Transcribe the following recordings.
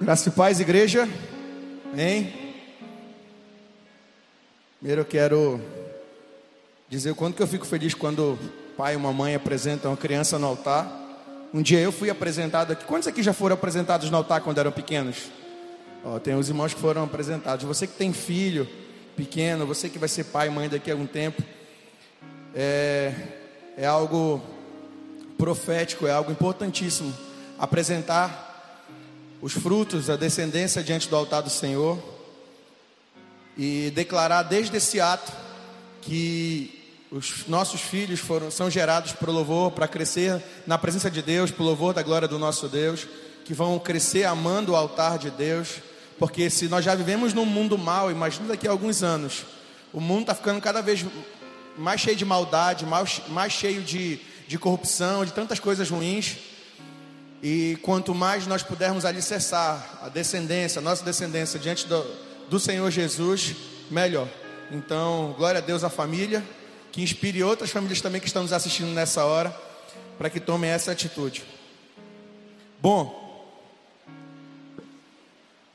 Graça e paz, igreja. Amém. Primeiro eu quero dizer o quanto que eu fico feliz quando pai e mamãe apresentam uma criança no altar. Um dia eu fui apresentado aqui. Quantos aqui já foram apresentados no altar quando eram pequenos? Ó, tem os irmãos que foram apresentados. Você que tem filho pequeno, você que vai ser pai e mãe daqui a algum tempo, é, é algo profético, é algo importantíssimo. Apresentar os frutos da descendência diante do altar do Senhor e declarar desde esse ato que os nossos filhos foram, são gerados para o louvor, para crescer na presença de Deus, para o louvor da glória do nosso Deus, que vão crescer amando o altar de Deus, porque se nós já vivemos num mundo mal, imagina daqui a alguns anos, o mundo está ficando cada vez mais cheio de maldade, mais, mais cheio de, de corrupção, de tantas coisas ruins. E quanto mais nós pudermos alicerçar a descendência, a nossa descendência diante do, do Senhor Jesus, melhor. Então, glória a Deus à família, que inspire outras famílias também que estão nos assistindo nessa hora, para que tomem essa atitude. Bom,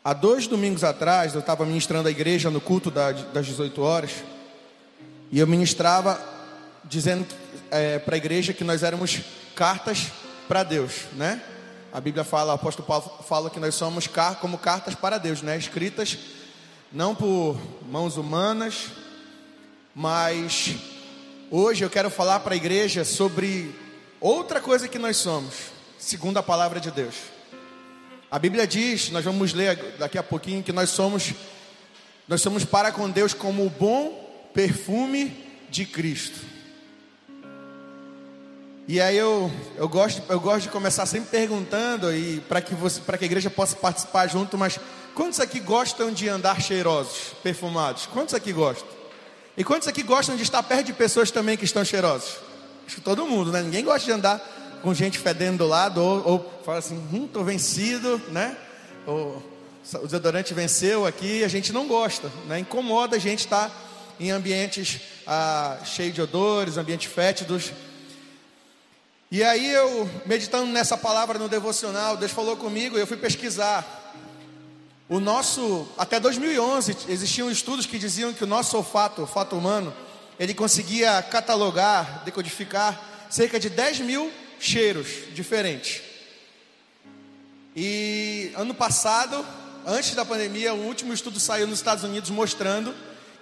há dois domingos atrás, eu estava ministrando a igreja no culto das 18 horas, e eu ministrava dizendo é, para a igreja que nós éramos cartas para Deus, né? A Bíblia fala, o apóstolo Paulo fala que nós somos como cartas para Deus, né? Escritas não por mãos humanas, mas hoje eu quero falar para a igreja sobre outra coisa que nós somos, segundo a palavra de Deus. A Bíblia diz, nós vamos ler daqui a pouquinho que nós somos nós somos para com Deus como o bom perfume de Cristo. E aí eu, eu, gosto, eu gosto de começar sempre perguntando e para que você, para que a igreja possa participar junto, mas quantos aqui gostam de andar cheirosos, perfumados? Quantos aqui gostam? E quantos aqui gostam de estar perto de pessoas também que estão cheirosas? Acho que todo mundo, né? Ninguém gosta de andar com gente fedendo do lado ou, ou fala assim, hum, tô vencido, né? Ou, o desodorante venceu aqui, a gente não gosta, né? Incomoda a gente estar em ambientes ah, cheios de odores, ambientes fétidos. E aí eu, meditando nessa palavra no devocional, Deus falou comigo e eu fui pesquisar. O nosso, até 2011, existiam estudos que diziam que o nosso olfato, o olfato humano, ele conseguia catalogar, decodificar cerca de 10 mil cheiros diferentes. E ano passado, antes da pandemia, o último estudo saiu nos Estados Unidos mostrando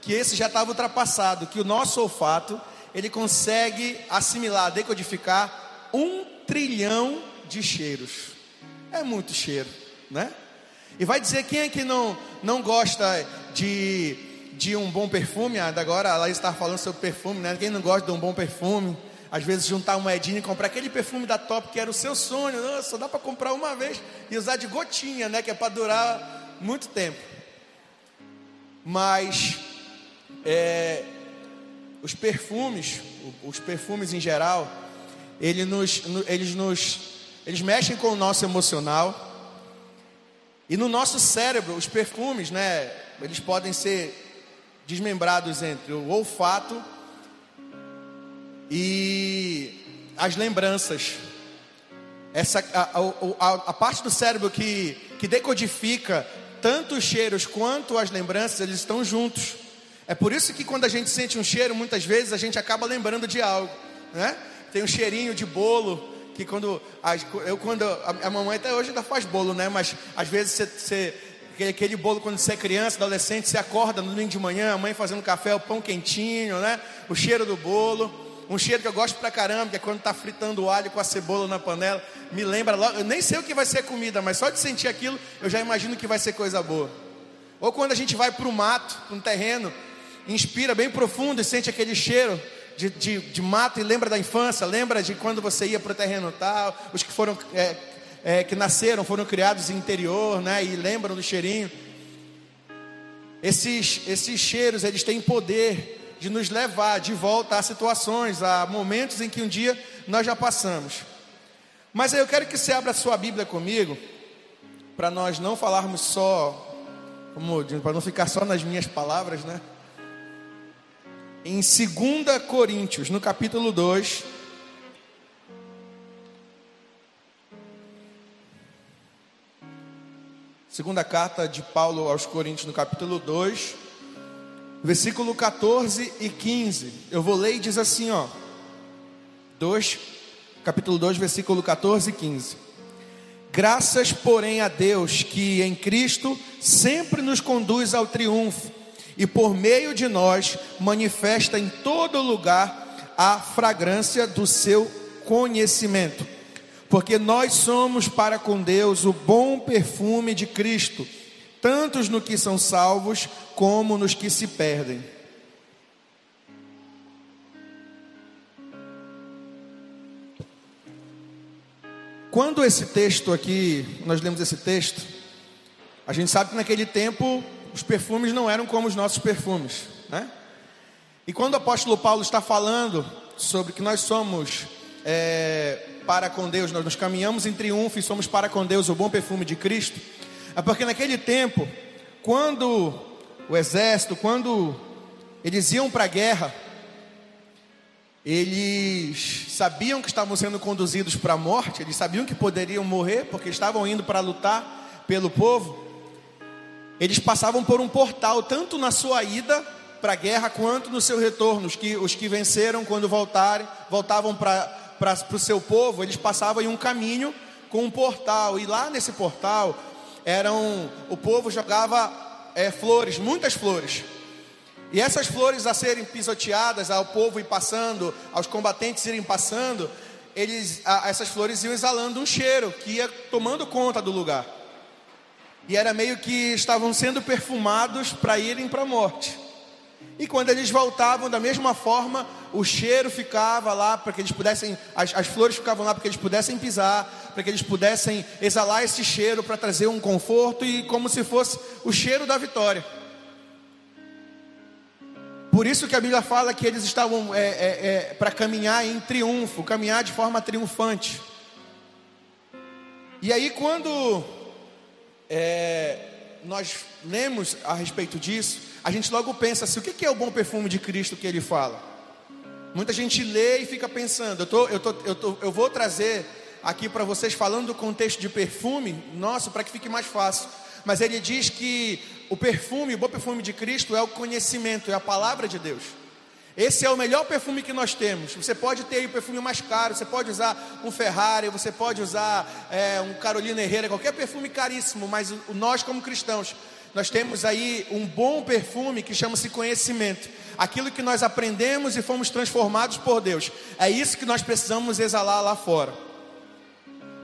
que esse já estava ultrapassado, que o nosso olfato ele consegue assimilar, decodificar um trilhão de cheiros. É muito cheiro, né? E vai dizer quem é que não, não gosta de, de um bom perfume? Ah, agora a Laís está falando sobre perfume, né? Quem não gosta de um bom perfume? Às vezes juntar uma moedinha e comprar aquele perfume da Top que era o seu sonho. Só dá para comprar uma vez e usar de gotinha, né? Que é para durar muito tempo. Mas é, os perfumes, os perfumes em geral, ele nos, eles nos eles mexem com o nosso emocional. E no nosso cérebro, os perfumes, né, eles podem ser desmembrados entre o olfato e as lembranças. Essa, a, a, a parte do cérebro que, que decodifica tanto os cheiros quanto as lembranças, eles estão juntos. É por isso que quando a gente sente um cheiro, muitas vezes a gente acaba lembrando de algo, né? Tem um cheirinho de bolo, que quando, eu quando, a, mamãe até hoje ainda faz bolo, né, mas às vezes você, você aquele bolo quando você é criança, adolescente, você acorda no domingo de manhã, a mãe fazendo café, o pão quentinho, né, o cheiro do bolo, um cheiro que eu gosto pra caramba, que é quando tá fritando o alho com a cebola na panela, me lembra logo, eu nem sei o que vai ser comida, mas só de sentir aquilo, eu já imagino que vai ser coisa boa. Ou quando a gente vai para o mato, um terreno, inspira bem profundo e sente aquele cheiro, de, de, de mato e lembra da infância, lembra de quando você ia para o terreno tal, os que foram é, é, que nasceram, foram criados em interior, né? E lembram do cheirinho. Esses, esses cheiros, eles têm poder de nos levar de volta a situações, a momentos em que um dia nós já passamos. Mas eu quero que você abra a sua Bíblia comigo, para nós não falarmos só, para não ficar só nas minhas palavras, né? Em 2 Coríntios, no capítulo 2. Segunda carta de Paulo aos Coríntios, no capítulo 2, versículo 14 e 15. Eu vou ler e diz assim, ó. 2, capítulo 2, versículo 14 e 15. Graças, porém, a Deus que em Cristo sempre nos conduz ao triunfo e por meio de nós manifesta em todo lugar a fragrância do seu conhecimento porque nós somos para com Deus o bom perfume de Cristo, tanto no que são salvos como nos que se perdem. Quando esse texto aqui, nós lemos esse texto, a gente sabe que naquele tempo os perfumes não eram como os nossos perfumes, né? E quando o apóstolo Paulo está falando sobre que nós somos é, para com Deus, nós nos caminhamos em triunfo e somos para com Deus o bom perfume de Cristo, é porque naquele tempo, quando o exército, quando eles iam para a guerra, eles sabiam que estavam sendo conduzidos para a morte, eles sabiam que poderiam morrer, porque estavam indo para lutar pelo povo. Eles passavam por um portal, tanto na sua ida para a guerra, quanto no seu retorno. Os que, os que venceram, quando voltarem, voltavam para o seu povo, eles passavam em um caminho com um portal, e lá nesse portal eram o povo jogava é, flores, muitas flores. E essas flores a serem pisoteadas, ao povo ir passando, aos combatentes irem passando, eles, a, essas flores iam exalando um cheiro que ia tomando conta do lugar. E era meio que estavam sendo perfumados para irem para a morte. E quando eles voltavam da mesma forma, o cheiro ficava lá para que eles pudessem, as, as flores ficavam lá para que eles pudessem pisar, para que eles pudessem exalar esse cheiro para trazer um conforto e como se fosse o cheiro da vitória. Por isso que a Bíblia fala que eles estavam é, é, é, para caminhar em triunfo, caminhar de forma triunfante. E aí quando é, nós lemos a respeito disso, a gente logo pensa assim: o que é o bom perfume de Cristo que ele fala? Muita gente lê e fica pensando. Eu, tô, eu, tô, eu, tô, eu vou trazer aqui para vocês falando do contexto de perfume, nosso, para que fique mais fácil. Mas ele diz que o perfume, o bom perfume de Cristo é o conhecimento, é a palavra de Deus. Esse é o melhor perfume que nós temos. Você pode ter o perfume mais caro, você pode usar um Ferrari, você pode usar é, um Carolina Herrera, qualquer perfume caríssimo, mas nós, como cristãos, nós temos aí um bom perfume que chama-se conhecimento aquilo que nós aprendemos e fomos transformados por Deus. É isso que nós precisamos exalar lá fora.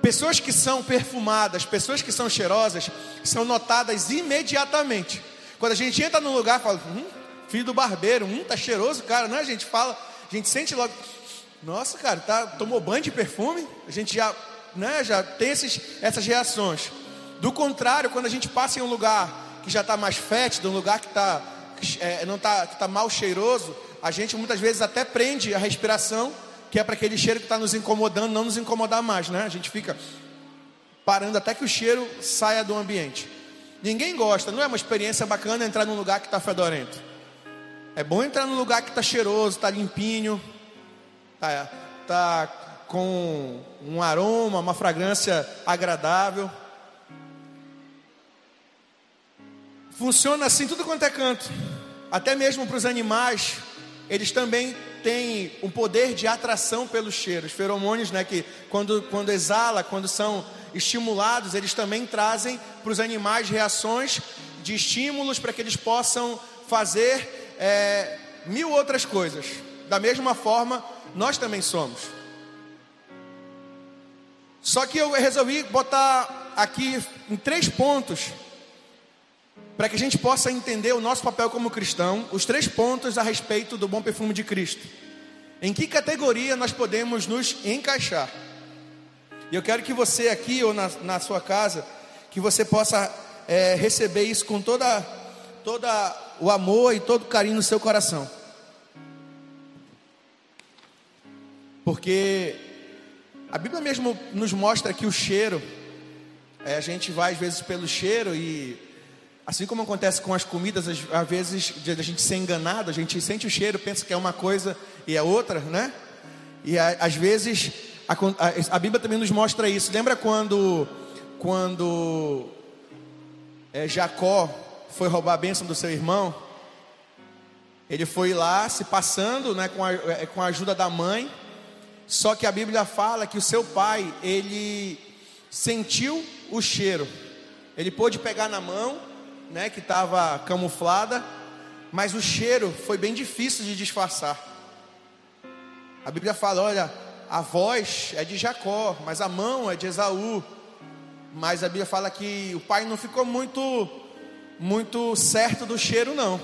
Pessoas que são perfumadas, pessoas que são cheirosas, são notadas imediatamente. Quando a gente entra num lugar, fala, hum, filho do barbeiro, hum, tá cheiroso, cara, né? A gente fala, a gente sente logo, nossa, cara, tá, tomou banho de perfume? A gente já, né, já tem esses, essas reações. Do contrário, quando a gente passa em um lugar que já está mais fétido, um lugar que está é, não está tá mal cheiroso, a gente muitas vezes até prende a respiração, que é para aquele cheiro que está nos incomodando, não nos incomodar mais, né? A gente fica parando até que o cheiro saia do ambiente. Ninguém gosta, não é uma experiência bacana entrar num lugar que está fedorento. É bom entrar num lugar que está cheiroso, está limpinho, está tá com um aroma, uma fragrância agradável. Funciona assim tudo quanto é canto. Até mesmo para os animais, eles também têm um poder de atração pelos cheiros. Feromônios, né, que quando, quando exala, quando são estimulados, eles também trazem para os animais reações de estímulos para que eles possam fazer é, mil outras coisas. Da mesma forma, nós também somos. Só que eu resolvi botar aqui em três pontos para que a gente possa entender o nosso papel como cristão, os três pontos a respeito do bom perfume de Cristo. Em que categoria nós podemos nos encaixar? E eu quero que você aqui ou na, na sua casa, que você possa é, receber isso com toda, toda o amor e todo o carinho no seu coração. Porque a Bíblia mesmo nos mostra que o cheiro, é, a gente vai às vezes pelo cheiro e Assim como acontece com as comidas, às vezes a gente ser enganado, a gente sente o cheiro, pensa que é uma coisa e é outra, né? E às vezes a, a, a Bíblia também nos mostra isso. Lembra quando, quando é, Jacó foi roubar a bênção do seu irmão, ele foi lá se passando né, com, a, é, com a ajuda da mãe, só que a Bíblia fala que o seu pai, ele sentiu o cheiro, ele pôde pegar na mão, né, que estava camuflada, mas o cheiro foi bem difícil de disfarçar. A Bíblia fala: olha, a voz é de Jacó, mas a mão é de Esaú. Mas a Bíblia fala que o pai não ficou muito, muito certo do cheiro, não.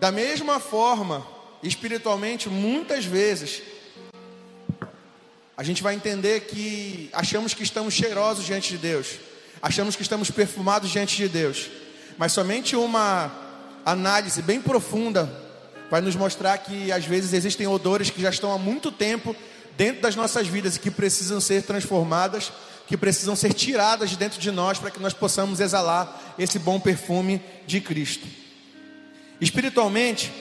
Da mesma forma, espiritualmente, muitas vezes, a gente vai entender que achamos que estamos cheirosos diante de Deus, achamos que estamos perfumados diante de Deus, mas somente uma análise bem profunda vai nos mostrar que às vezes existem odores que já estão há muito tempo dentro das nossas vidas e que precisam ser transformadas, que precisam ser tiradas de dentro de nós para que nós possamos exalar esse bom perfume de Cristo. Espiritualmente,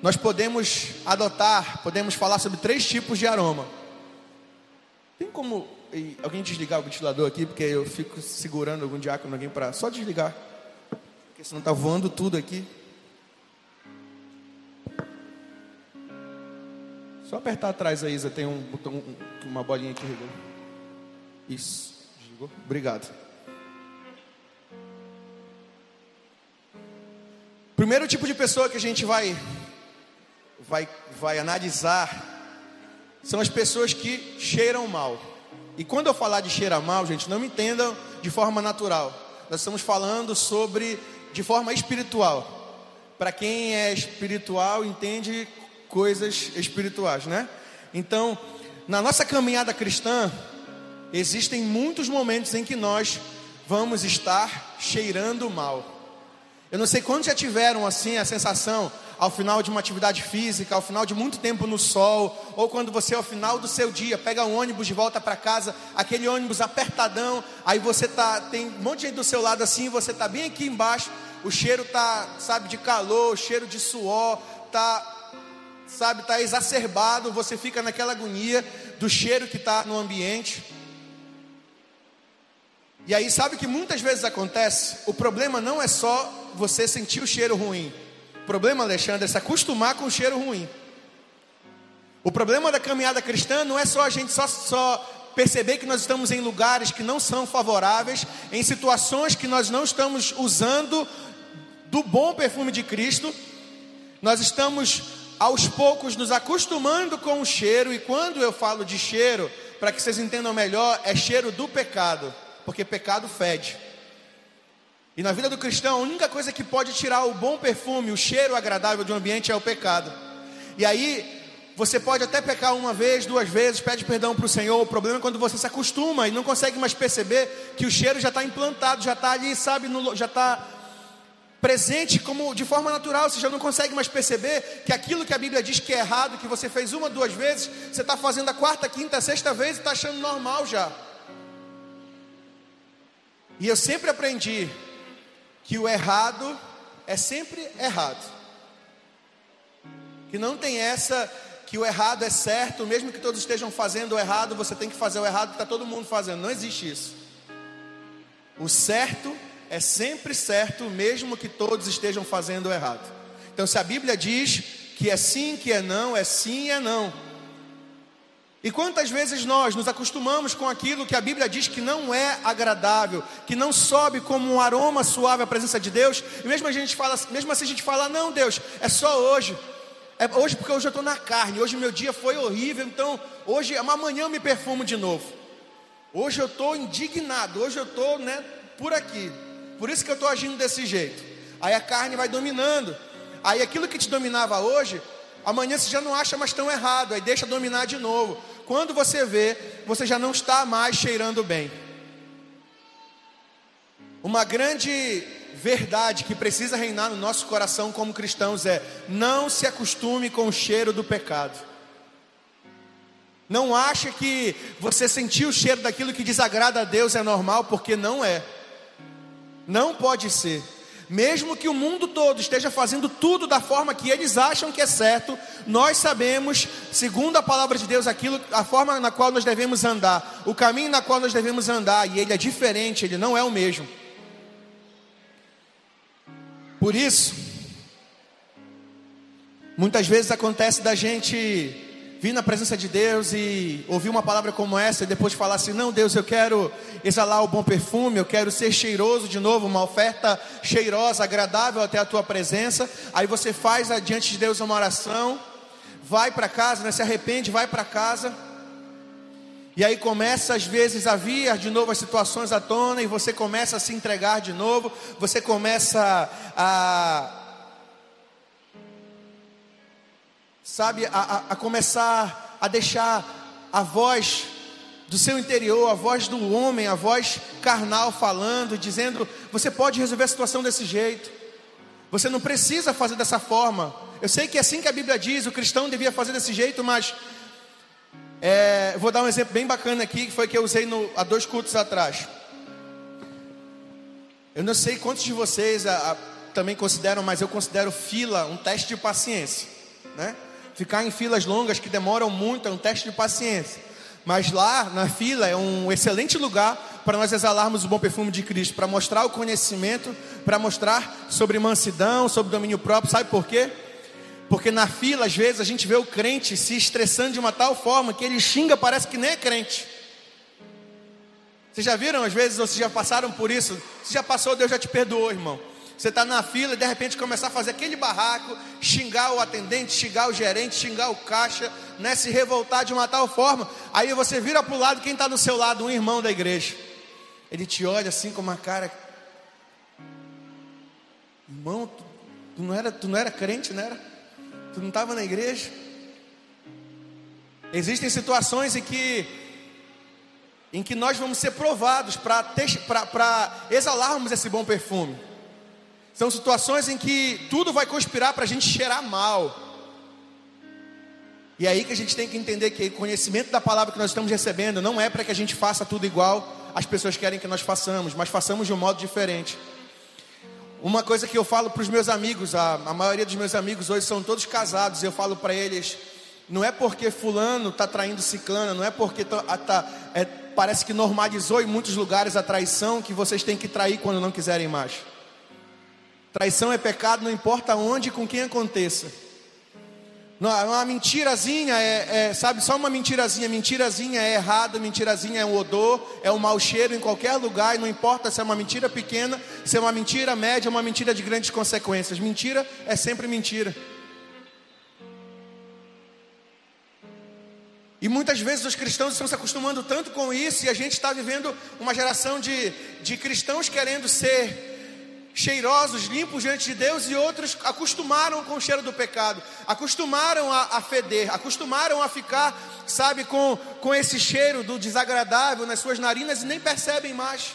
nós podemos adotar, podemos falar sobre três tipos de aroma. Tem como alguém desligar o ventilador aqui, porque eu fico segurando algum diácono, alguém para só desligar, porque senão está voando tudo aqui. Só apertar atrás aí, Isa, tem um botão, uma bolinha aqui. Isso. Obrigado. Primeiro tipo de pessoa que a gente vai, vai, vai analisar são as pessoas que cheiram mal. E quando eu falar de cheirar mal, gente, não me entendam de forma natural. Nós estamos falando sobre de forma espiritual. Para quem é espiritual, entende coisas espirituais, né? Então, na nossa caminhada cristã, existem muitos momentos em que nós vamos estar cheirando mal. Eu não sei quantos já tiveram assim a sensação ao final de uma atividade física, ao final de muito tempo no sol, ou quando você ao final do seu dia pega um ônibus de volta para casa, aquele ônibus apertadão, aí você tá tem um monte de gente do seu lado assim, você tá bem aqui embaixo, o cheiro tá, sabe, de calor, o cheiro de suor, tá sabe, tá exacerbado, você fica naquela agonia do cheiro que está no ambiente. E aí, sabe que muitas vezes acontece? O problema não é só você sentir o cheiro ruim. O problema, Alexandre, é se acostumar com o cheiro ruim. O problema da caminhada cristã não é só a gente só, só perceber que nós estamos em lugares que não são favoráveis, em situações que nós não estamos usando do bom perfume de Cristo. Nós estamos aos poucos nos acostumando com o cheiro, e quando eu falo de cheiro, para que vocês entendam melhor, é cheiro do pecado porque pecado fede. E na vida do cristão, a única coisa que pode tirar o bom perfume, o cheiro agradável de um ambiente é o pecado. E aí, você pode até pecar uma vez, duas vezes, pede perdão para o Senhor. O problema é quando você se acostuma e não consegue mais perceber que o cheiro já está implantado, já está ali, sabe, no, já está presente como de forma natural. Você já não consegue mais perceber que aquilo que a Bíblia diz que é errado, que você fez uma, duas vezes, você está fazendo a quarta, quinta, sexta vez e está achando normal já. E eu sempre aprendi que o errado é sempre errado. Que não tem essa que o errado é certo, mesmo que todos estejam fazendo o errado, você tem que fazer o errado que está todo mundo fazendo. Não existe isso. O certo é sempre certo, mesmo que todos estejam fazendo o errado. Então, se a Bíblia diz que é sim, que é não, é sim e é não. E quantas vezes nós nos acostumamos com aquilo que a Bíblia diz que não é agradável, que não sobe como um aroma suave à presença de Deus, e mesmo, a gente fala, mesmo assim a gente fala, não Deus, é só hoje, é hoje porque hoje eu estou na carne, hoje meu dia foi horrível, então hoje, amanhã eu me perfumo de novo. Hoje eu estou indignado, hoje eu estou né, por aqui, por isso que eu estou agindo desse jeito. Aí a carne vai dominando, aí aquilo que te dominava hoje, amanhã você já não acha mais tão errado, aí deixa dominar de novo quando você vê, você já não está mais cheirando bem. Uma grande verdade que precisa reinar no nosso coração como cristãos é: não se acostume com o cheiro do pecado. Não ache que você sentir o cheiro daquilo que desagrada a Deus é normal, porque não é. Não pode ser. Mesmo que o mundo todo esteja fazendo tudo da forma que eles acham que é certo, nós sabemos, segundo a palavra de Deus, aquilo, a forma na qual nós devemos andar, o caminho na qual nós devemos andar, e ele é diferente, ele não é o mesmo. Por isso, muitas vezes acontece da gente vir na presença de Deus e ouvir uma palavra como essa e depois falar assim: não, Deus, eu quero exalar o bom perfume, eu quero ser cheiroso de novo, uma oferta cheirosa, agradável até a tua presença. Aí você faz diante de Deus uma oração, vai para casa, né, se arrepende, vai para casa. E aí começa às vezes a vir de novo as situações à tona e você começa a se entregar de novo, você começa a sabe, a, a, começar a deixar a voz do seu interior, a voz do homem, a voz carnal falando, dizendo: você pode resolver a situação desse jeito, você não precisa fazer dessa forma. Eu sei que é assim que a Bíblia diz, o cristão devia fazer desse jeito, mas é, vou dar um exemplo bem bacana aqui, que foi que eu usei no, há dois cultos atrás. Eu não sei quantos de vocês a, a, também consideram, mas eu considero fila um teste de paciência, né? Ficar em filas longas que demoram muito, é um teste de paciência. Mas lá na fila é um excelente lugar para nós exalarmos o bom perfume de Cristo, para mostrar o conhecimento, para mostrar sobre mansidão, sobre domínio próprio. Sabe por quê? Porque na fila, às vezes, a gente vê o crente se estressando de uma tal forma que ele xinga, parece que nem é crente. Vocês já viram, às vezes, ou vocês já passaram por isso? Se já passou, Deus já te perdoou, irmão. Você está na fila e de repente começar a fazer aquele barraco, xingar o atendente, xingar o gerente, xingar o caixa, né, se revoltar de uma tal forma. Aí você vira para o lado, quem está do seu lado? Um irmão da igreja. Ele te olha assim com uma cara. Irmão, tu, tu não, era, tu não era crente, não era? Tu não estava na igreja? Existem situações em que em que nós vamos ser provados para exalarmos esse bom perfume. São situações em que tudo vai conspirar para a gente cheirar mal. E é aí que a gente tem que entender que o conhecimento da palavra que nós estamos recebendo não é para que a gente faça tudo igual as pessoas querem que nós façamos, mas façamos de um modo diferente. Uma coisa que eu falo para os meus amigos, a, a, maioria dos meus amigos hoje são todos casados, eu falo para eles: não é porque fulano está traindo ciclana, não é porque tá, tá, é, parece que normalizou em muitos lugares a traição que vocês têm que trair quando não quiserem mais. Traição é pecado, não importa onde e com quem aconteça. Uma mentirazinha é, é, sabe, só uma mentirazinha. Mentirazinha é errado, mentirazinha é um odor, é um mau cheiro em qualquer lugar, e não importa se é uma mentira pequena, se é uma mentira média, uma mentira de grandes consequências. Mentira é sempre mentira. E muitas vezes os cristãos estão se acostumando tanto com isso, e a gente está vivendo uma geração de, de cristãos querendo ser cheirosos, limpos diante de Deus, e outros acostumaram com o cheiro do pecado, acostumaram a, a feder, acostumaram a ficar, sabe, com, com esse cheiro do desagradável nas suas narinas e nem percebem mais.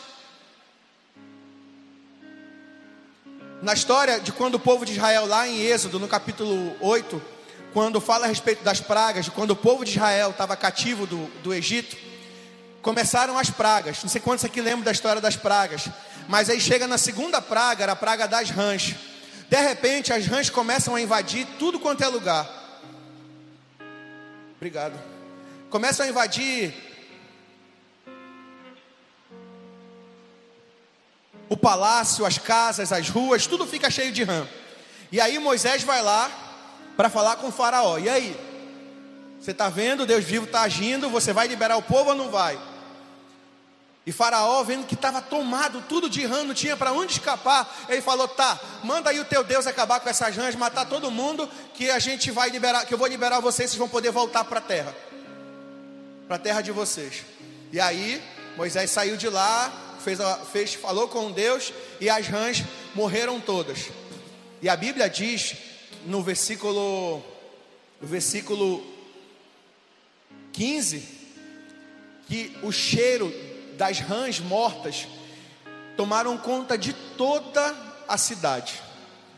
Na história de quando o povo de Israel, lá em Êxodo, no capítulo 8, quando fala a respeito das pragas, de quando o povo de Israel estava cativo do, do Egito, começaram as pragas. Não sei quantos aqui lembram da história das pragas. Mas aí chega na segunda praga, era a praga das rãs. De repente, as rãs começam a invadir tudo quanto é lugar. Obrigado. Começam a invadir o palácio, as casas, as ruas, tudo fica cheio de rã. E aí Moisés vai lá para falar com o faraó. E aí? Você está vendo, Deus vivo está agindo, você vai liberar o povo ou não vai? E Faraó, vendo que estava tomado tudo de rã, não tinha para onde escapar, ele falou: Tá, manda aí o teu Deus acabar com essas rãs, matar todo mundo, que a gente vai liberar, que eu vou liberar vocês, vocês vão poder voltar para a terra, para a terra de vocês. E aí Moisés saiu de lá, fez, fez, falou com Deus, e as rãs morreram todas. E a Bíblia diz no versículo, no versículo 15, que o cheiro das rãs mortas tomaram conta de toda a cidade.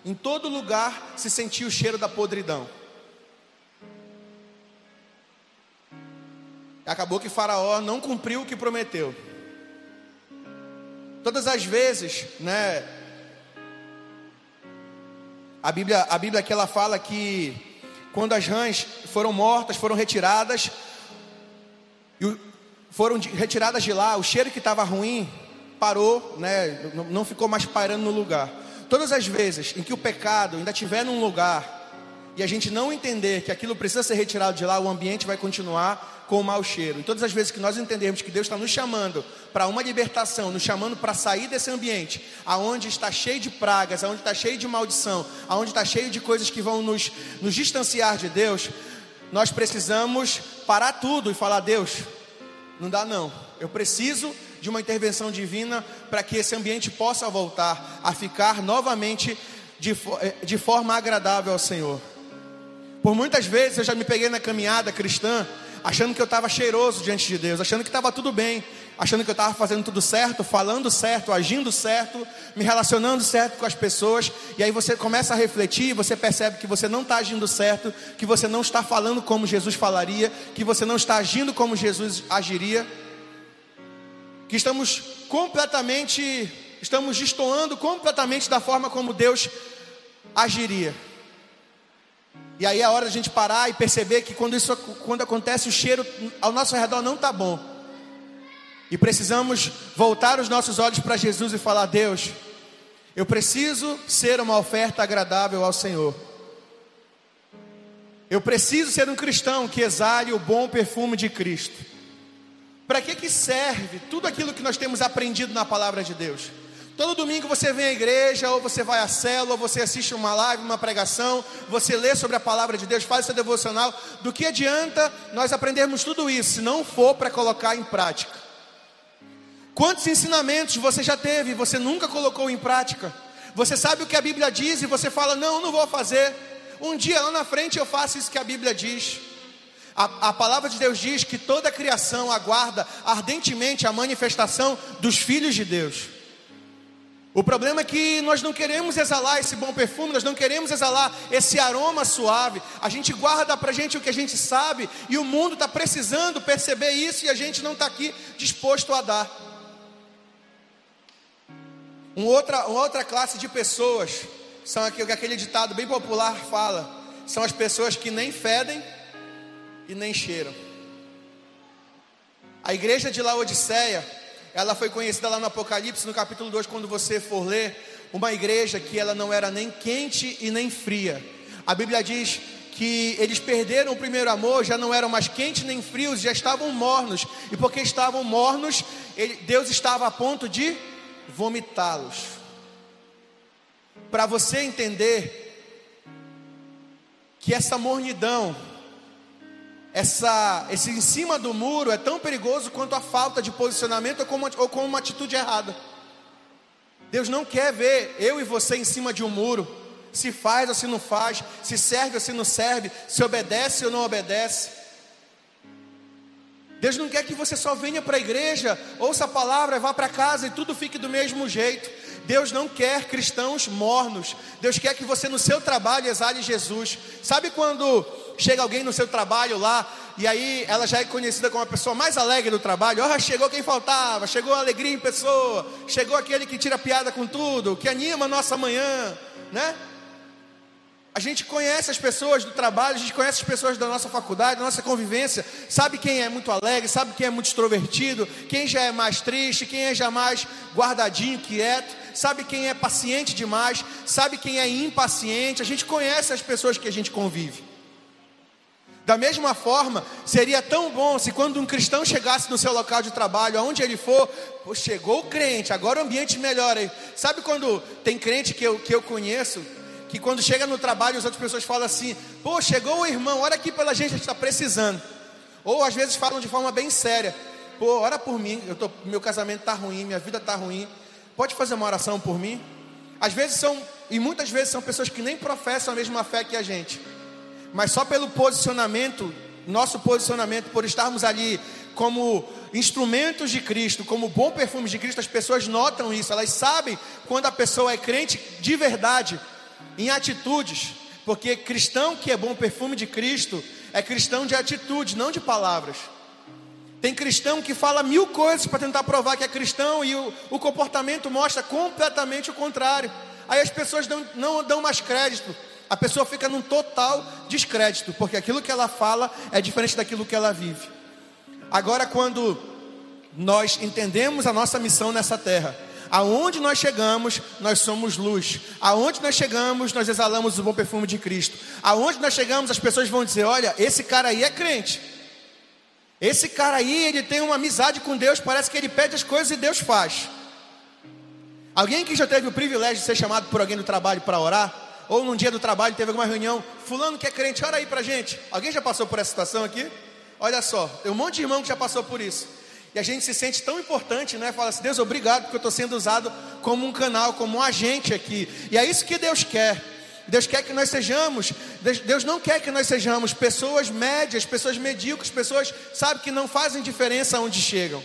Em todo lugar se sentia o cheiro da podridão. Acabou que Faraó não cumpriu o que prometeu. Todas as vezes, né, A Bíblia, a Bíblia aqui ela fala que quando as rãs foram mortas, foram retiradas, foram retiradas de lá, o cheiro que estava ruim parou, né, não ficou mais parando no lugar. Todas as vezes em que o pecado ainda estiver num lugar e a gente não entender que aquilo precisa ser retirado de lá, o ambiente vai continuar com o mau cheiro. E todas as vezes que nós entendermos que Deus está nos chamando para uma libertação, nos chamando para sair desse ambiente, aonde está cheio de pragas, aonde está cheio de maldição, aonde está cheio de coisas que vão nos, nos distanciar de Deus, nós precisamos parar tudo e falar: Deus, não dá não. Eu preciso de uma intervenção divina para que esse ambiente possa voltar a ficar novamente de, eh, de forma agradável ao Senhor. Por muitas vezes eu já me peguei na caminhada cristã achando que eu estava cheiroso diante de Deus, achando que estava tudo bem, achando que eu estava fazendo tudo certo, falando certo, agindo certo, me relacionando certo com as pessoas, e aí você começa a refletir, você percebe que você não está agindo certo, que você não está falando como Jesus falaria, que você não está agindo como Jesus agiria, que estamos completamente, estamos destoando completamente da forma como Deus agiria. E aí é a hora da gente parar e perceber que quando isso quando acontece, o cheiro ao nosso redor não está bom. E precisamos voltar os nossos olhos para Jesus e falar: Deus, eu preciso ser uma oferta agradável ao Senhor. Eu preciso ser um cristão que exale o bom perfume de Cristo. Para que, que serve tudo aquilo que nós temos aprendido na palavra de Deus? Todo domingo você vem à igreja, ou você vai à célula, ou você assiste uma live, uma pregação, você lê sobre a palavra de Deus, faz seu devocional. Do que adianta nós aprendermos tudo isso se não for para colocar em prática? Quantos ensinamentos você já teve e você nunca colocou em prática? Você sabe o que a Bíblia diz e você fala, não, não vou fazer. Um dia lá na frente eu faço isso que a Bíblia diz. A, a, palavra de Deus diz que toda a criação aguarda ardentemente a manifestação dos filhos de Deus. O problema é que nós não queremos exalar esse bom perfume, nós não queremos exalar esse aroma suave. A gente guarda para gente o que a gente sabe e o mundo está precisando perceber isso e a gente não está aqui disposto a dar. Um outra, uma outra classe de pessoas são aquele, aquele ditado bem popular fala: são as pessoas que nem fedem e nem cheiram. A igreja de Laodiceia ela foi conhecida lá no Apocalipse, no capítulo 2, quando você for ler, uma igreja que ela não era nem quente e nem fria. A Bíblia diz que eles perderam o primeiro amor, já não eram mais quentes nem frios, já estavam mornos. E porque estavam mornos, Deus estava a ponto de vomitá-los. Para você entender que essa mornidão essa, esse em cima do muro é tão perigoso quanto a falta de posicionamento ou com, uma, ou com uma atitude errada. Deus não quer ver eu e você em cima de um muro, se faz ou se não faz, se serve ou se não serve, se obedece ou não obedece. Deus não quer que você só venha para a igreja, ouça a palavra, vá para casa e tudo fique do mesmo jeito. Deus não quer cristãos mornos. Deus quer que você no seu trabalho exale Jesus. Sabe quando chega alguém no seu trabalho lá, e aí ela já é conhecida como a pessoa mais alegre do trabalho. Oh, chegou quem faltava, chegou a alegria em pessoa, chegou aquele que tira piada com tudo, que anima a nossa manhã, né? A gente conhece as pessoas do trabalho, a gente conhece as pessoas da nossa faculdade, da nossa convivência, sabe quem é muito alegre, sabe quem é muito extrovertido, quem já é mais triste, quem é já mais guardadinho, quieto, sabe quem é paciente demais, sabe quem é impaciente, a gente conhece as pessoas que a gente convive. Da mesma forma, seria tão bom se quando um cristão chegasse no seu local de trabalho, aonde ele for, chegou o crente, agora o ambiente melhora. Sabe quando tem crente que eu, que eu conheço, que quando chega no trabalho as outras pessoas falam assim: pô, chegou o irmão, ora aqui pela gente, a gente está precisando. Ou às vezes falam de forma bem séria: pô, ora por mim, eu tô, meu casamento está ruim, minha vida está ruim, pode fazer uma oração por mim? Às vezes são, e muitas vezes são pessoas que nem professam a mesma fé que a gente mas só pelo posicionamento, nosso posicionamento, por estarmos ali como instrumentos de Cristo, como bom perfume de Cristo, as pessoas notam isso, elas sabem quando a pessoa é crente de verdade, em atitudes, porque cristão que é bom perfume de Cristo é cristão de atitude, não de palavras. Tem cristão que fala mil coisas para tentar provar que é cristão e o, o comportamento mostra completamente o contrário. Aí as pessoas não, não dão mais crédito. A pessoa fica num total descrédito, porque aquilo que ela fala é diferente daquilo que ela vive. Agora, quando nós entendemos a nossa missão nessa terra, aonde nós chegamos, nós somos luz. Aonde nós chegamos, nós exalamos o bom perfume de Cristo. Aonde nós chegamos, as pessoas vão dizer: olha, esse cara aí é crente. Esse cara aí, ele tem uma amizade com Deus, parece que ele pede as coisas e Deus faz. Alguém que já teve o privilégio de ser chamado por alguém do trabalho para orar, ou num dia do trabalho teve alguma reunião, fulano que é crente, ora aí pra gente. Alguém já passou por essa situação aqui? Olha só, tem um monte de irmão que já passou por isso. E a gente se sente tão importante, né? Fala assim, Deus, obrigado, porque eu estou sendo usado como um canal, como um agente aqui. E é isso que Deus quer. Deus quer que nós sejamos, Deus não quer que nós sejamos pessoas médias, pessoas medíocres, pessoas, sabe, que não fazem diferença onde chegam.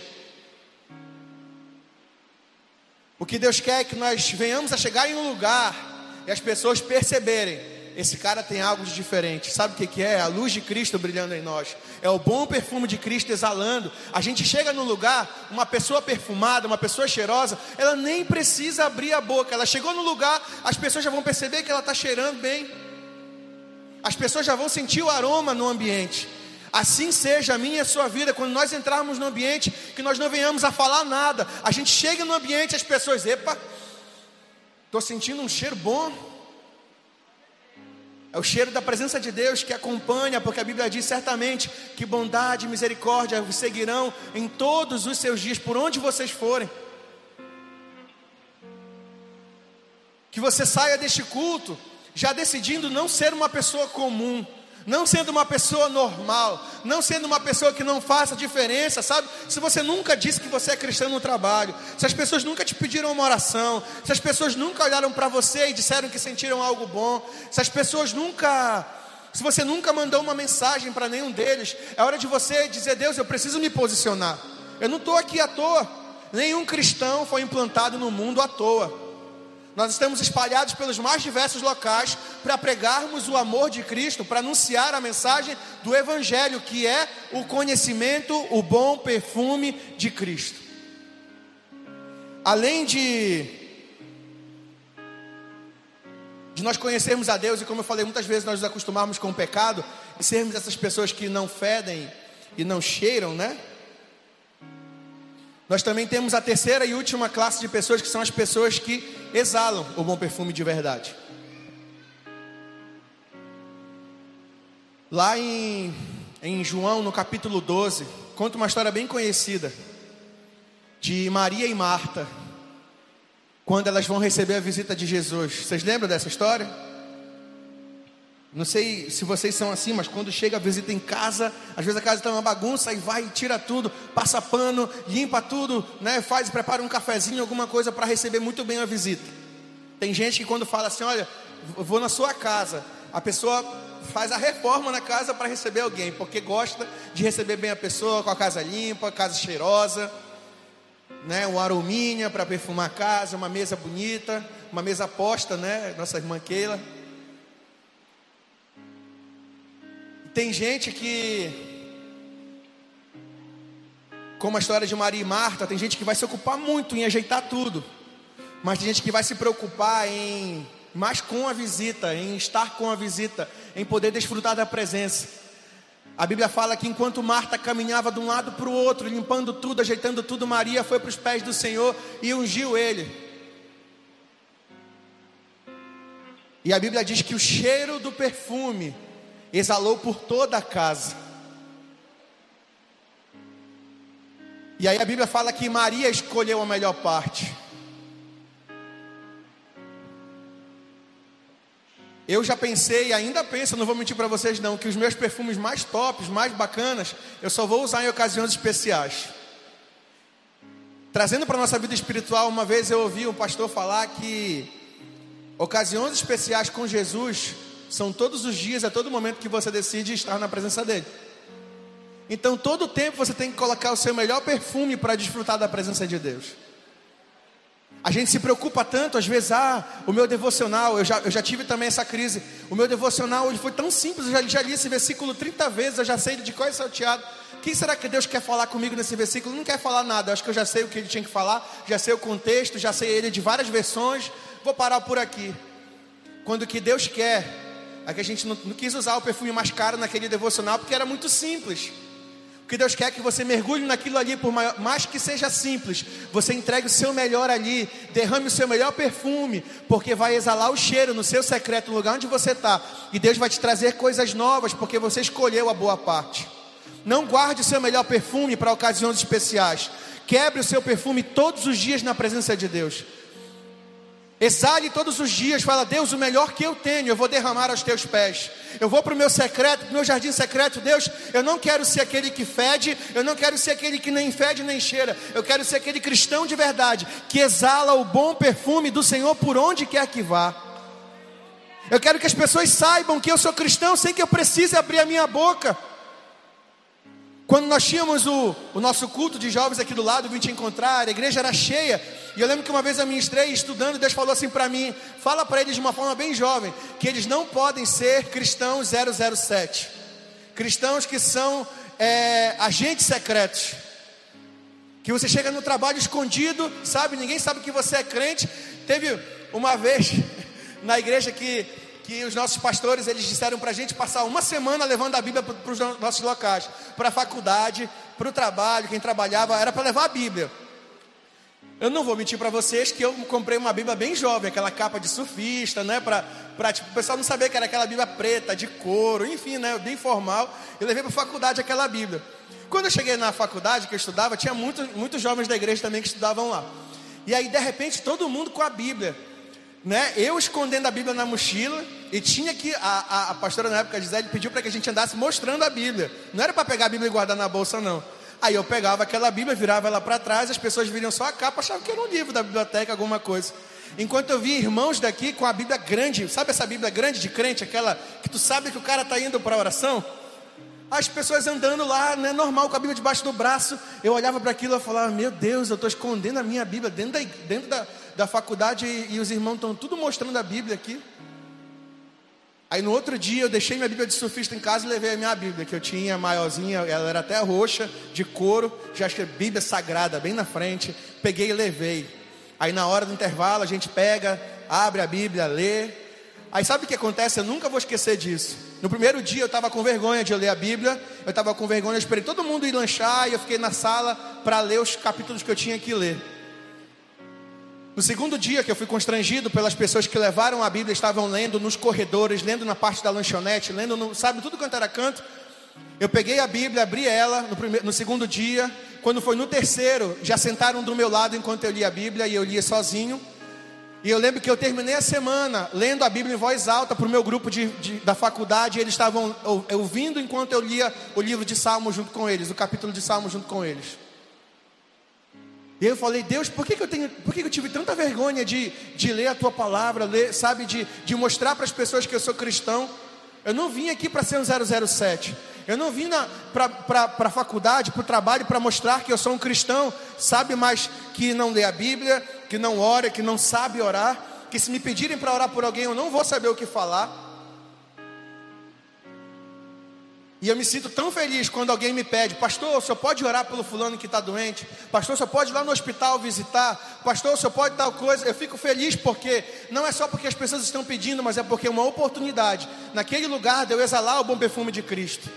O que Deus quer é que nós venhamos a chegar em um lugar e as pessoas perceberem esse cara tem algo de diferente. Sabe o que, que é? é? A luz de Cristo brilhando em nós. É o bom perfume de Cristo exalando. A gente chega num lugar, uma pessoa perfumada, uma pessoa cheirosa, ela nem precisa abrir a boca. Ela chegou no lugar, as pessoas já vão perceber que ela está cheirando bem. As pessoas já vão sentir o aroma no ambiente. Assim seja a minha e a sua vida, quando nós entrarmos no ambiente, que nós não venhamos a falar nada. A gente chega no ambiente, as pessoas, epa, estou sentindo um cheiro bom. É o cheiro da presença de Deus que acompanha, porque a Bíblia diz certamente que bondade e misericórdia vos seguirão em todos os seus dias, por onde vocês forem. Que você saia deste culto já decidindo não ser uma pessoa comum, não sendo uma pessoa normal, não sendo uma pessoa que não faça diferença, sabe? Se você nunca disse que você é cristão no trabalho, se as pessoas nunca te pediram uma oração, se as pessoas nunca olharam para você e disseram que sentiram algo bom, se as pessoas nunca se você nunca mandou uma mensagem para nenhum deles, é hora de você dizer: Deus, eu preciso me posicionar. Eu não estou aqui à toa. Nenhum cristão foi implantado no mundo à toa. Nós estamos espalhados pelos mais diversos locais para pregarmos o amor de Cristo, para anunciar a mensagem do Evangelho, que é o conhecimento, o bom perfume de Cristo. Além de, de nós conhecermos a Deus, e como eu falei, muitas vezes nós nos acostumarmos com o pecado, e sermos essas pessoas que não fedem e não cheiram, né? Nós também temos a terceira e última classe de pessoas que são as pessoas que exalam o bom perfume de verdade. Lá em, em João, no capítulo 12, conta uma história bem conhecida de Maria e Marta, quando elas vão receber a visita de Jesus. Vocês lembram dessa história? Não sei se vocês são assim, mas quando chega a visita em casa, às vezes a casa está uma bagunça e vai e tira tudo, passa pano, limpa tudo, né? Faz, prepara um cafezinho, alguma coisa para receber muito bem a visita. Tem gente que quando fala assim, olha, vou na sua casa, a pessoa faz a reforma na casa para receber alguém, porque gosta de receber bem a pessoa com a casa limpa, casa cheirosa, né? Um arominha para perfumar a casa, uma mesa bonita, uma mesa posta, né? Nossa irmã Keila. Tem gente que, como a história de Maria e Marta, tem gente que vai se ocupar muito em ajeitar tudo, mas tem gente que vai se preocupar em mais com a visita, em estar com a visita, em poder desfrutar da presença. A Bíblia fala que enquanto Marta caminhava de um lado para o outro, limpando tudo, ajeitando tudo, Maria foi para os pés do Senhor e ungiu ele. E a Bíblia diz que o cheiro do perfume exalou por toda a casa. E aí a Bíblia fala que Maria escolheu a melhor parte. Eu já pensei, ainda penso, não vou mentir para vocês não, que os meus perfumes mais tops, mais bacanas, eu só vou usar em ocasiões especiais. Trazendo para nossa vida espiritual, uma vez eu ouvi um pastor falar que ocasiões especiais com Jesus são todos os dias, a todo momento que você decide estar na presença dele. Então, todo tempo você tem que colocar o seu melhor perfume para desfrutar da presença de Deus. A gente se preocupa tanto, às vezes, ah, o meu devocional, eu já, eu já tive também essa crise. O meu devocional hoje foi tão simples, eu já, já li esse versículo 30 vezes, eu já sei de qual é salteado. Quem será que Deus quer falar comigo nesse versículo? Não quer falar nada, eu acho que eu já sei o que ele tinha que falar, já sei o contexto, já sei ele de várias versões, vou parar por aqui. Quando o que Deus quer é que a gente não, não quis usar o perfume mais caro naquele devocional porque era muito simples. O que Deus quer é que você mergulhe naquilo ali, por maior, mais que seja simples, você entregue o seu melhor ali, derrame o seu melhor perfume, porque vai exalar o cheiro no seu secreto, no lugar onde você está, e Deus vai te trazer coisas novas, porque você escolheu a boa parte. Não guarde o seu melhor perfume para ocasiões especiais, quebre o seu perfume todos os dias na presença de Deus. Exale todos os dias, fala, Deus, o melhor que eu tenho, eu vou derramar aos teus pés. Eu vou para o meu secreto, para meu jardim secreto, Deus, eu não quero ser aquele que fede, eu não quero ser aquele que nem fede nem cheira, eu quero ser aquele cristão de verdade, que exala o bom perfume do Senhor por onde quer que vá. Eu quero que as pessoas saibam que eu sou cristão sem que eu precise abrir a minha boca. Quando nós tínhamos o, o nosso culto de jovens aqui do lado, vim te encontrar, a igreja era cheia. E eu lembro que uma vez eu ministrei estudando, Deus falou assim para mim: fala para eles de uma forma bem jovem, que eles não podem ser cristãos 007, cristãos que são é, agentes secretos. Que você chega no trabalho escondido, sabe, ninguém sabe que você é crente. Teve uma vez na igreja que que os nossos pastores eles disseram para a gente passar uma semana levando a Bíblia para os nossos locais, para a faculdade, para o trabalho, quem trabalhava, era para levar a Bíblia. Eu não vou mentir para vocês que eu comprei uma Bíblia bem jovem, aquela capa de surfista, né? Para tipo, o pessoal não saber que era aquela Bíblia preta, de couro, enfim, né? Bem formal. Eu levei para a faculdade aquela Bíblia. Quando eu cheguei na faculdade que eu estudava, tinha muito, muitos jovens da igreja também que estudavam lá. E aí, de repente, todo mundo com a Bíblia né? Eu escondendo a Bíblia na mochila e tinha que a, a, a pastora na época Gisele pediu para que a gente andasse mostrando a Bíblia. Não era para pegar a Bíblia e guardar na bolsa não. Aí eu pegava aquela Bíblia, virava ela para trás, as pessoas viriam só a capa, achavam que era um livro da biblioteca, alguma coisa. Enquanto eu via irmãos daqui com a Bíblia grande, sabe essa Bíblia grande de crente, aquela que tu sabe que o cara está indo para a oração? As pessoas andando lá, né, normal, com a Bíblia debaixo do braço. Eu olhava para aquilo e falava: Meu Deus, eu estou escondendo a minha Bíblia dentro da, dentro da, da faculdade e, e os irmãos estão tudo mostrando a Bíblia aqui. Aí no outro dia eu deixei minha Bíblia de surfista em casa e levei a minha Bíblia, que eu tinha maiorzinha, ela era até roxa, de couro, já achei Bíblia sagrada bem na frente. Peguei e levei. Aí na hora do intervalo a gente pega, abre a Bíblia, lê. Aí sabe o que acontece? Eu nunca vou esquecer disso. No primeiro dia eu estava com vergonha de ler a Bíblia, eu estava com vergonha, eu esperei todo mundo ir lanchar e eu fiquei na sala para ler os capítulos que eu tinha que ler. No segundo dia que eu fui constrangido pelas pessoas que levaram a Bíblia, estavam lendo nos corredores, lendo na parte da lanchonete, lendo, no, sabe, tudo quanto era canto. Eu peguei a Bíblia, abri ela no, primeiro, no segundo dia. Quando foi no terceiro, já sentaram do meu lado enquanto eu lia a Bíblia e eu lia sozinho. E eu lembro que eu terminei a semana lendo a Bíblia em voz alta para o meu grupo de, de, da faculdade. E eles estavam ouvindo enquanto eu lia o livro de Salmos junto com eles, o capítulo de Salmos junto com eles. E eu falei, Deus, por que, que eu tenho, por que, que eu tive tanta vergonha de, de ler a tua palavra, ler, sabe, de, de mostrar para as pessoas que eu sou cristão? Eu não vim aqui para ser um 007. Eu não vim para a faculdade, para o trabalho, para mostrar que eu sou um cristão, sabe, mas que não lê a Bíblia, que não ora, que não sabe orar, que se me pedirem para orar por alguém eu não vou saber o que falar. E eu me sinto tão feliz quando alguém me pede, pastor, o senhor pode orar pelo fulano que está doente? Pastor, o senhor pode ir lá no hospital visitar? Pastor, o senhor pode tal coisa? Eu fico feliz porque não é só porque as pessoas estão pedindo, mas é porque é uma oportunidade naquele lugar de eu exalar o bom perfume de Cristo.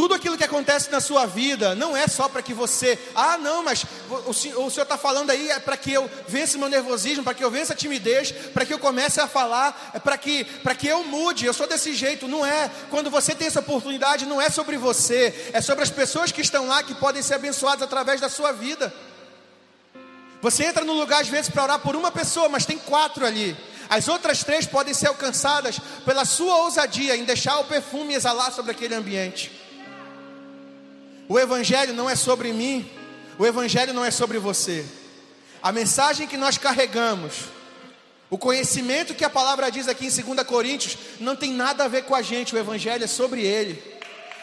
Tudo aquilo que acontece na sua vida não é só para que você, ah, não, mas o, senhor está falando aí é para que eu vença meu nervosismo, para que eu vença a timidez, para que eu comece a falar, é para que, que eu mude. Eu sou desse jeito, não é. Quando você tem essa oportunidade, não é sobre você, é sobre as pessoas que estão lá que podem ser abençoadas através da sua vida. Você entra no lugar às vezes para orar por uma pessoa, mas tem quatro ali. As outras três podem ser alcançadas pela sua ousadia em deixar o perfume exalar sobre aquele ambiente. O Evangelho não é sobre mim, o Evangelho não é sobre você. A mensagem que nós carregamos, o conhecimento que a palavra diz aqui em 2 Coríntios, não tem nada a ver com a gente, o Evangelho é sobre Ele.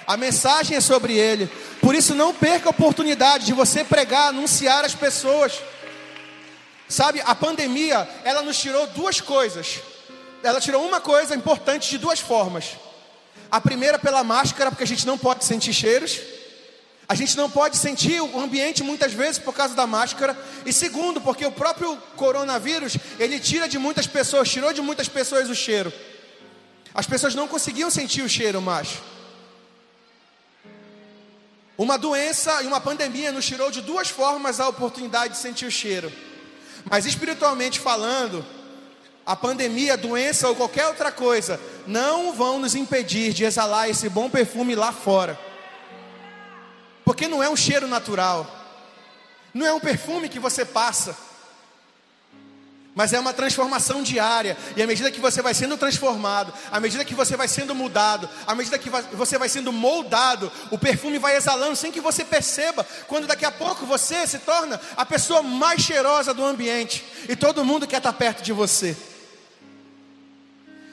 A mensagem é sobre Ele. Por isso, não perca a oportunidade de você pregar, anunciar às pessoas. Sabe, a pandemia, ela nos tirou duas coisas. Ela tirou uma coisa importante de duas formas. A primeira, pela máscara, porque a gente não pode sentir cheiros. A gente não pode sentir o ambiente muitas vezes por causa da máscara. E segundo, porque o próprio coronavírus, ele tira de muitas pessoas, tirou de muitas pessoas o cheiro. As pessoas não conseguiam sentir o cheiro mais. Uma doença e uma pandemia nos tirou de duas formas a oportunidade de sentir o cheiro. Mas espiritualmente falando, a pandemia, a doença ou qualquer outra coisa não vão nos impedir de exalar esse bom perfume lá fora. Porque não é um cheiro natural. Não é um perfume que você passa. Mas é uma transformação diária. E à medida que você vai sendo transformado, à medida que você vai sendo mudado, à medida que você vai sendo moldado, o perfume vai exalando sem que você perceba. Quando daqui a pouco você se torna a pessoa mais cheirosa do ambiente. E todo mundo quer estar perto de você.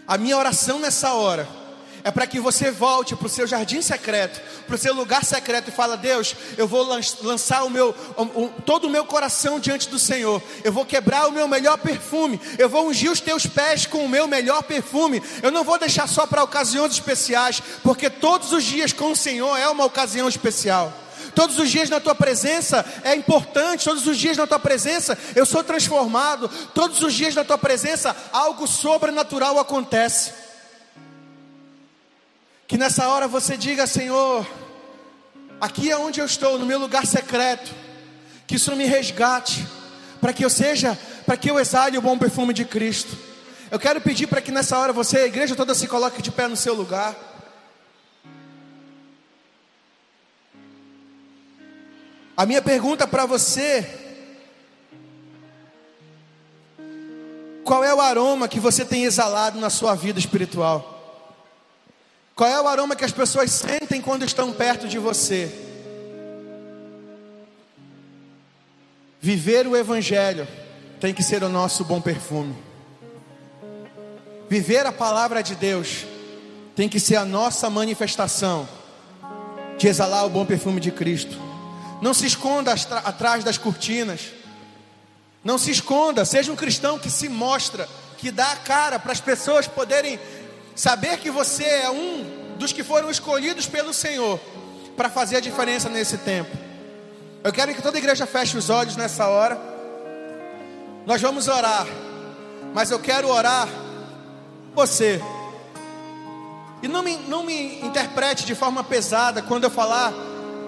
A minha oração nessa hora é para que você volte para o seu jardim secreto, para o seu lugar secreto e fala: Deus, eu vou lançar o meu, o, todo o meu coração diante do Senhor. Eu vou quebrar o meu melhor perfume. Eu vou ungir os teus pés com o meu melhor perfume. Eu não vou deixar só para ocasiões especiais, porque todos os dias com o Senhor é uma ocasião especial. Todos os dias na tua presença é importante, todos os dias na tua presença eu sou transformado, todos os dias na tua presença algo sobrenatural acontece. Que nessa hora você diga, Senhor, aqui é onde eu estou, no meu lugar secreto. Que isso me resgate, para que eu seja, para que eu exale o bom perfume de Cristo. Eu quero pedir para que nessa hora você, a igreja toda, se coloque de pé no seu lugar. A minha pergunta para você: qual é o aroma que você tem exalado na sua vida espiritual? Qual é o aroma que as pessoas sentem quando estão perto de você? Viver o Evangelho tem que ser o nosso bom perfume. Viver a palavra de Deus tem que ser a nossa manifestação de exalar o bom perfume de Cristo. Não se esconda atrás das cortinas. Não se esconda, seja um cristão que se mostra, que dá a cara para as pessoas poderem Saber que você é um dos que foram escolhidos pelo Senhor para fazer a diferença nesse tempo. Eu quero que toda igreja feche os olhos nessa hora. Nós vamos orar, mas eu quero orar você. E não me, não me interprete de forma pesada quando eu falar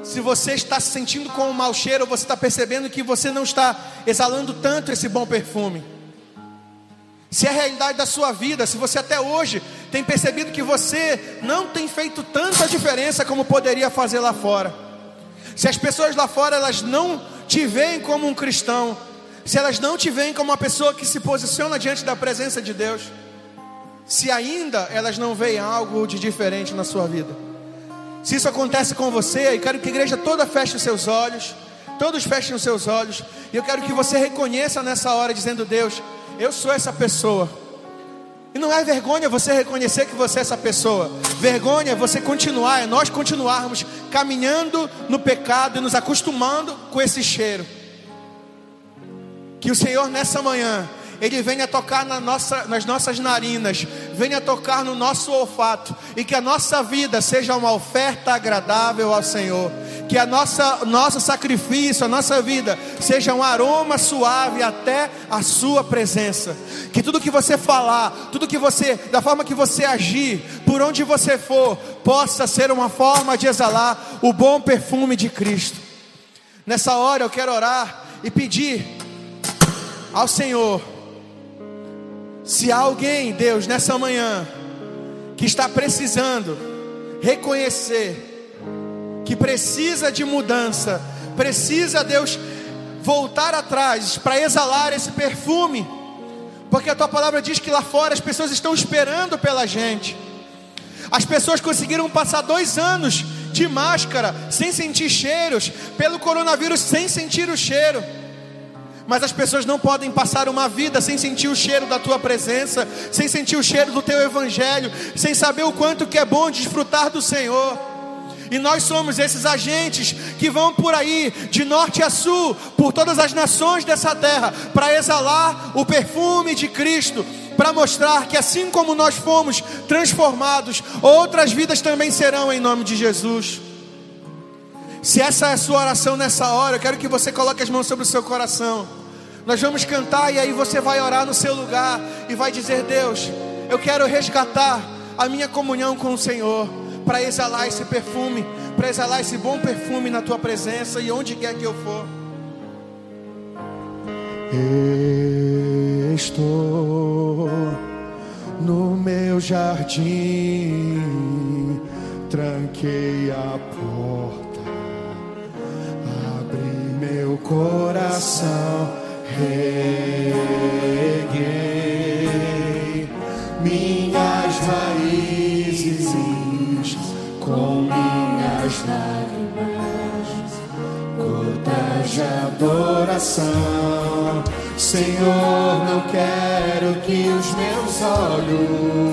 se você está se sentindo com um mau cheiro ou você está percebendo que você não está exalando tanto esse bom perfume se é a realidade da sua vida, se você até hoje tem percebido que você não tem feito tanta diferença como poderia fazer lá fora. Se as pessoas lá fora elas não te veem como um cristão, se elas não te veem como uma pessoa que se posiciona diante da presença de Deus, se ainda elas não veem algo de diferente na sua vida. Se isso acontece com você, eu quero que a igreja toda feche os seus olhos, todos fechem os seus olhos, e eu quero que você reconheça nessa hora, dizendo: Deus, eu sou essa pessoa. E não é vergonha você reconhecer que você é essa pessoa. Vergonha é você continuar, é nós continuarmos caminhando no pecado e nos acostumando com esse cheiro. Que o Senhor nessa manhã ele venha tocar na nossa, nas nossas narinas, venha tocar no nosso olfato, e que a nossa vida seja uma oferta agradável ao Senhor, que a nossa nosso sacrifício, a nossa vida seja um aroma suave até a sua presença. Que tudo que você falar, tudo que você, da forma que você agir, por onde você for, possa ser uma forma de exalar o bom perfume de Cristo. Nessa hora eu quero orar e pedir ao Senhor se há alguém, Deus, nessa manhã, que está precisando reconhecer que precisa de mudança, precisa, Deus, voltar atrás para exalar esse perfume, porque a tua palavra diz que lá fora as pessoas estão esperando pela gente. As pessoas conseguiram passar dois anos de máscara, sem sentir cheiros, pelo coronavírus, sem sentir o cheiro. Mas as pessoas não podem passar uma vida sem sentir o cheiro da tua presença, sem sentir o cheiro do teu evangelho, sem saber o quanto que é bom desfrutar do Senhor. E nós somos esses agentes que vão por aí, de norte a sul, por todas as nações dessa terra, para exalar o perfume de Cristo, para mostrar que assim como nós fomos transformados, outras vidas também serão em nome de Jesus. Se essa é a sua oração nessa hora, eu quero que você coloque as mãos sobre o seu coração. Nós vamos cantar e aí você vai orar no seu lugar e vai dizer: Deus, eu quero resgatar a minha comunhão com o Senhor, para exalar esse perfume, para exalar esse bom perfume na tua presença e onde quer que eu for. Estou no meu jardim, tranquei a porta, abri meu coração, reguei minhas raízes com minhas lágrimas, gotas de adoração. Senhor, não quero que os meus olhos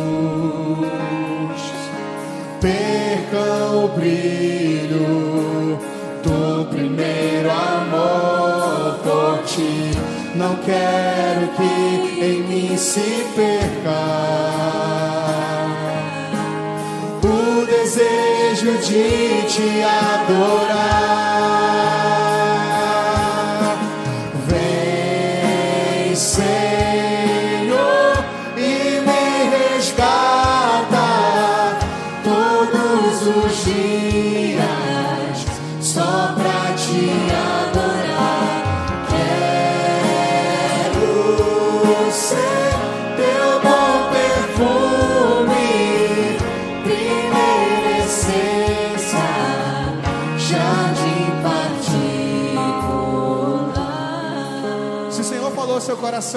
percam o brilho do primeiro amor por ti. Não quero que em mim se perca o desejo de te adorar.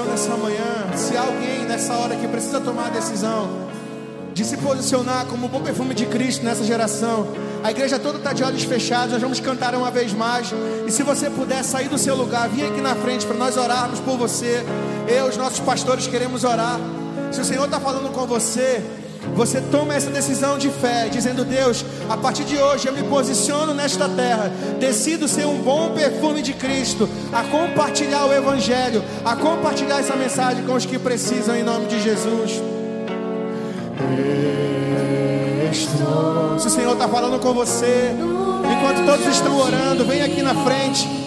Nessa manhã, se há alguém nessa hora que precisa tomar a decisão de se posicionar como o bom perfume de Cristo nessa geração, a igreja toda está de olhos fechados, nós vamos cantar uma vez mais. E se você puder sair do seu lugar, vir aqui na frente para nós orarmos por você. Eu, os nossos pastores, queremos orar. Se o Senhor está falando com você, você toma essa decisão de fé, dizendo: Deus, a partir de hoje eu me posiciono nesta terra, decido ser um bom perfume de Cristo, a compartilhar o Evangelho, a compartilhar essa mensagem com os que precisam, em nome de Jesus. Se o Senhor está falando com você, enquanto todos estão orando, vem aqui na frente.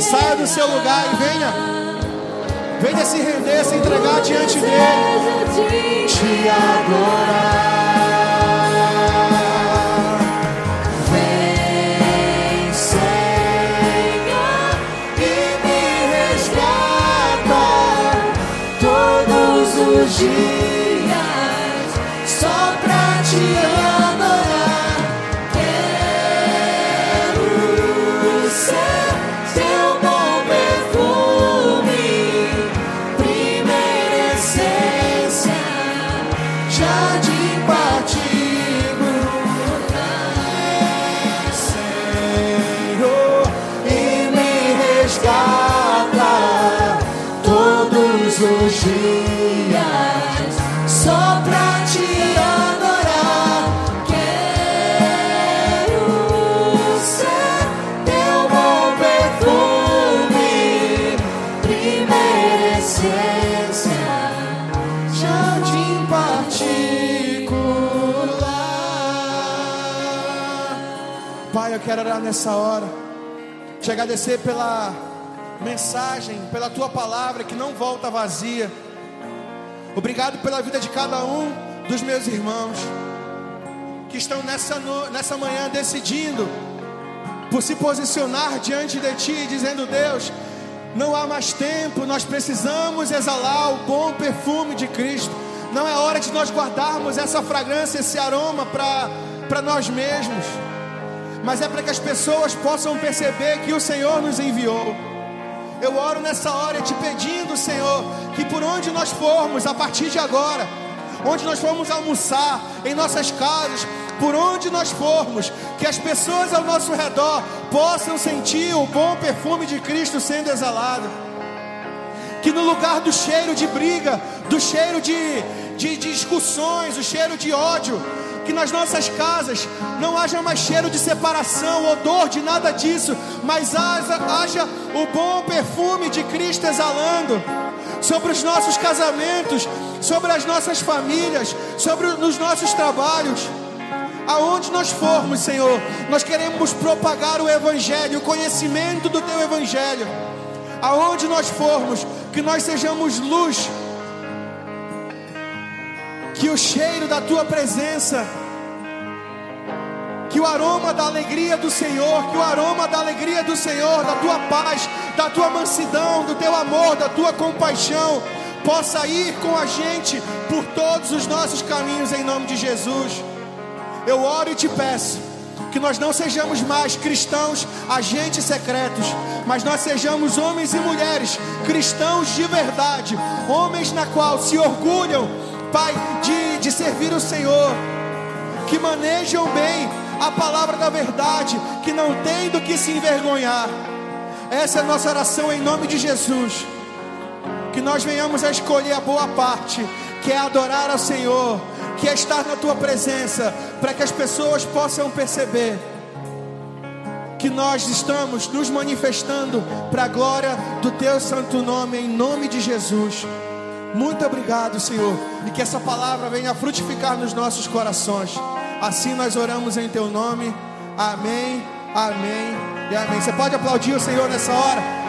Saia do seu lugar e venha. Venha se render, se entregar diante dele. Te adorar. Vem, e me resgata todos os dias quero orar nessa hora, te agradecer pela mensagem, pela tua palavra que não volta vazia. Obrigado pela vida de cada um dos meus irmãos que estão nessa, no- nessa manhã decidindo por se posicionar diante de Ti, dizendo: Deus, não há mais tempo, nós precisamos exalar o bom perfume de Cristo. Não é hora de nós guardarmos essa fragrância, esse aroma para nós mesmos, mas é para que as pessoas possam perceber que o Senhor nos enviou. Eu oro nessa hora te pedindo, Senhor, que por onde nós formos a partir de agora, onde nós formos almoçar, em nossas casas, por onde nós formos, que as pessoas ao nosso redor possam sentir o bom perfume de Cristo sendo exalado. Que no lugar do cheiro de briga, do cheiro de, de, de discussões, o cheiro de ódio, que nas nossas casas não haja mais cheiro de separação, odor de nada disso, mas haja, haja o bom perfume de Cristo exalando sobre os nossos casamentos, sobre as nossas famílias, sobre os nossos trabalhos. Aonde nós formos, Senhor, nós queremos propagar o Evangelho, o conhecimento do Teu Evangelho. Aonde nós formos, que nós sejamos luz que o cheiro da tua presença, que o aroma da alegria do Senhor, que o aroma da alegria do Senhor, da tua paz, da tua mansidão, do teu amor, da tua compaixão, possa ir com a gente por todos os nossos caminhos em nome de Jesus. Eu oro e te peço que nós não sejamos mais cristãos agentes secretos, mas nós sejamos homens e mulheres cristãos de verdade, homens na qual se orgulham Pai, de, de servir o Senhor, que manejam bem a palavra da verdade, que não tem do que se envergonhar. Essa é a nossa oração em nome de Jesus. Que nós venhamos a escolher a boa parte, que é adorar ao Senhor, que é estar na tua presença, para que as pessoas possam perceber que nós estamos nos manifestando para a glória do teu santo nome, em nome de Jesus. Muito obrigado, Senhor, e que essa palavra venha frutificar nos nossos corações. Assim nós oramos em teu nome. Amém, amém e amém. Você pode aplaudir o Senhor nessa hora?